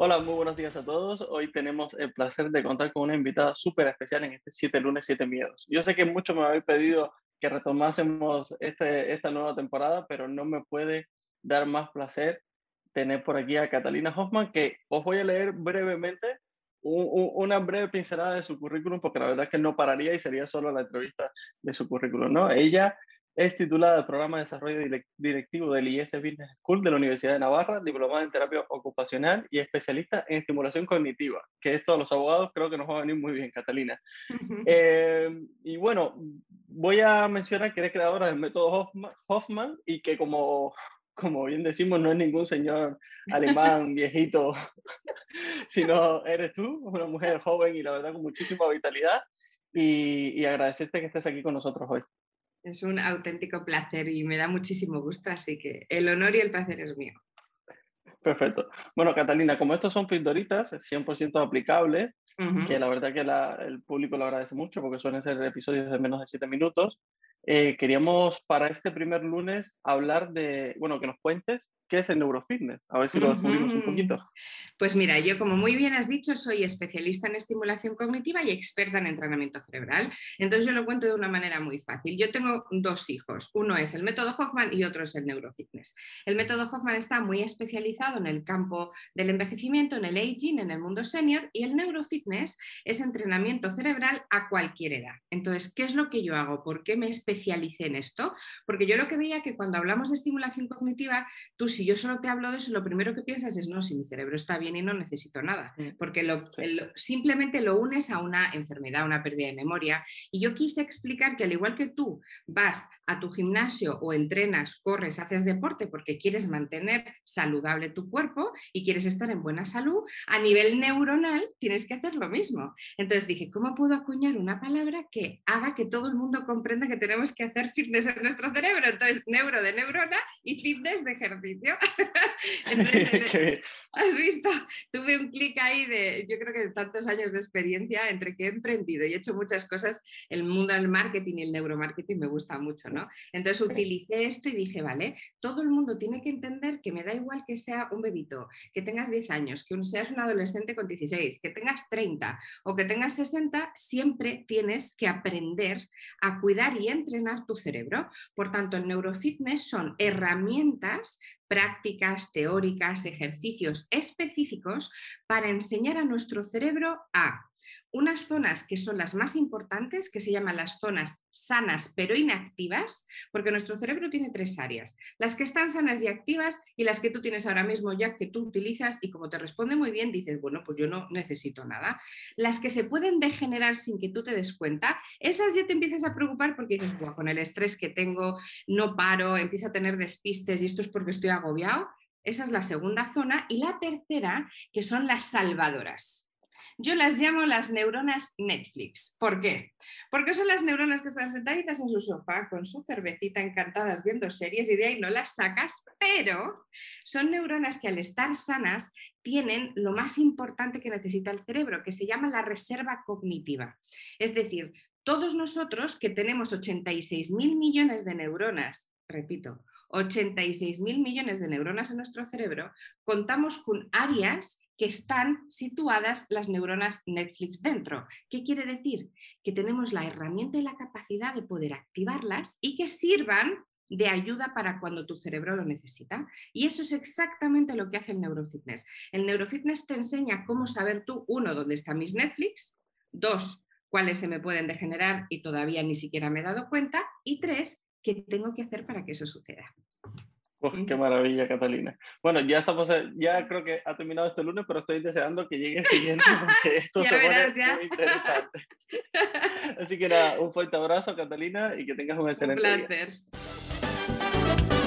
Hola, muy buenos días a todos. Hoy tenemos el placer de contar con una invitada súper especial en este 7 lunes, 7 miedos. Yo sé que muchos me habéis pedido que retomásemos este, esta nueva temporada, pero no me puede dar más placer tener por aquí a Catalina Hoffman, que os voy a leer brevemente una breve pincelada de su currículum, porque la verdad es que no pararía y sería solo la entrevista de su currículum, ¿no? Ella es titulada del Programa de Desarrollo Directivo del IS Business School de la Universidad de Navarra, diplomada en terapia ocupacional y especialista en estimulación cognitiva, que esto a los abogados creo que nos va a venir muy bien, Catalina. Eh, y bueno, voy a mencionar que eres creadora del método Hoffman, y que como, como bien decimos, no es ningún señor alemán viejito, sino eres tú, una mujer joven y la verdad con muchísima vitalidad. Y, y agradecerte que estés aquí con nosotros hoy. Es un auténtico placer y me da muchísimo gusto, así que el honor y el placer es mío. Perfecto. Bueno, Catalina, como estos son pildoritas 100% aplicables, que la verdad que el público lo agradece mucho porque suelen ser episodios de menos de 7 minutos, eh, queríamos para este primer lunes hablar de, bueno, que nos cuentes qué es el neurofitness, a ver si lo descubrimos un poquito. Pues mira, yo como muy bien has dicho, soy especialista en estimulación cognitiva y experta en entrenamiento cerebral. Entonces yo lo cuento de una manera muy fácil. Yo tengo dos hijos, uno es el método Hoffman y otro es el neurofitness. El método Hoffman está muy especializado en el campo del envejecimiento, en el aging, en el mundo senior y el neurofitness es entrenamiento cerebral a cualquier edad. Entonces, ¿qué es lo que yo hago? ¿Por qué me especialicé en esto? Porque yo lo que veía que cuando hablamos de estimulación cognitiva, tú si yo solo te hablo de eso, lo primero que piensas es, no, si mi cerebro está bien y no necesito nada, mm, porque simplemente lo unes a una enfermedad, una pérdida de memoria. Y yo quise explicar que al igual que tú vas a tu gimnasio o entrenas, corres, haces deporte porque quieres mantener saludable tu cuerpo y quieres estar en buena salud, a nivel neuronal tienes que hacer lo mismo. Entonces dije, ¿cómo puedo acuñar una palabra que haga que todo el mundo comprenda que tenemos que hacer fitness en nuestro cerebro. Entonces, neuro de neurona y fitness de ejercicio. Entonces, has visto, tuve un clic ahí de, yo creo que de tantos años de experiencia entre que he emprendido y he hecho muchas cosas, el mundo del marketing y el neuromarketing me gusta mucho, ¿no? Entonces utilicé esto y dije, vale, todo el mundo tiene que entender que me da igual que sea un bebito, que tengas 10 años, que seas un adolescente con 16, que tengas 30 o que tengas 60, siempre tienes que aprender a cuidar y entrenar tu cerebro. Por tanto, el neurofitness son herramientas prácticas, teóricas, ejercicios específicos para enseñar a nuestro cerebro a unas zonas que son las más importantes, que se llaman las zonas sanas pero inactivas, porque nuestro cerebro tiene tres áreas, las que están sanas y activas y las que tú tienes ahora mismo ya que tú utilizas y como te responde muy bien, dices, bueno, pues yo no necesito nada. Las que se pueden degenerar sin que tú te des cuenta, esas ya te empiezas a preocupar porque dices, con el estrés que tengo, no paro, empiezo a tener despistes y esto es porque estoy agobiado. Esa es la segunda zona. Y la tercera, que son las salvadoras. Yo las llamo las neuronas Netflix. ¿Por qué? Porque son las neuronas que están sentaditas en su sofá con su cervecita encantadas viendo series y de ahí no las sacas, pero son neuronas que al estar sanas tienen lo más importante que necesita el cerebro, que se llama la reserva cognitiva. Es decir, todos nosotros que tenemos 86 mil millones de neuronas, repito, 86 mil millones de neuronas en nuestro cerebro, contamos con áreas que están situadas las neuronas Netflix dentro. ¿Qué quiere decir? Que tenemos la herramienta y la capacidad de poder activarlas y que sirvan de ayuda para cuando tu cerebro lo necesita. Y eso es exactamente lo que hace el neurofitness. El neurofitness te enseña cómo saber tú, uno, dónde están mis Netflix, dos, cuáles se me pueden degenerar y todavía ni siquiera me he dado cuenta, y tres, qué tengo que hacer para que eso suceda. qué maravilla, Catalina. Bueno, ya estamos, ya creo que ha terminado este lunes, pero estoy deseando que llegue el siguiente porque esto se pone muy interesante. Así que nada, un fuerte abrazo, Catalina, y que tengas un excelente un placer. día.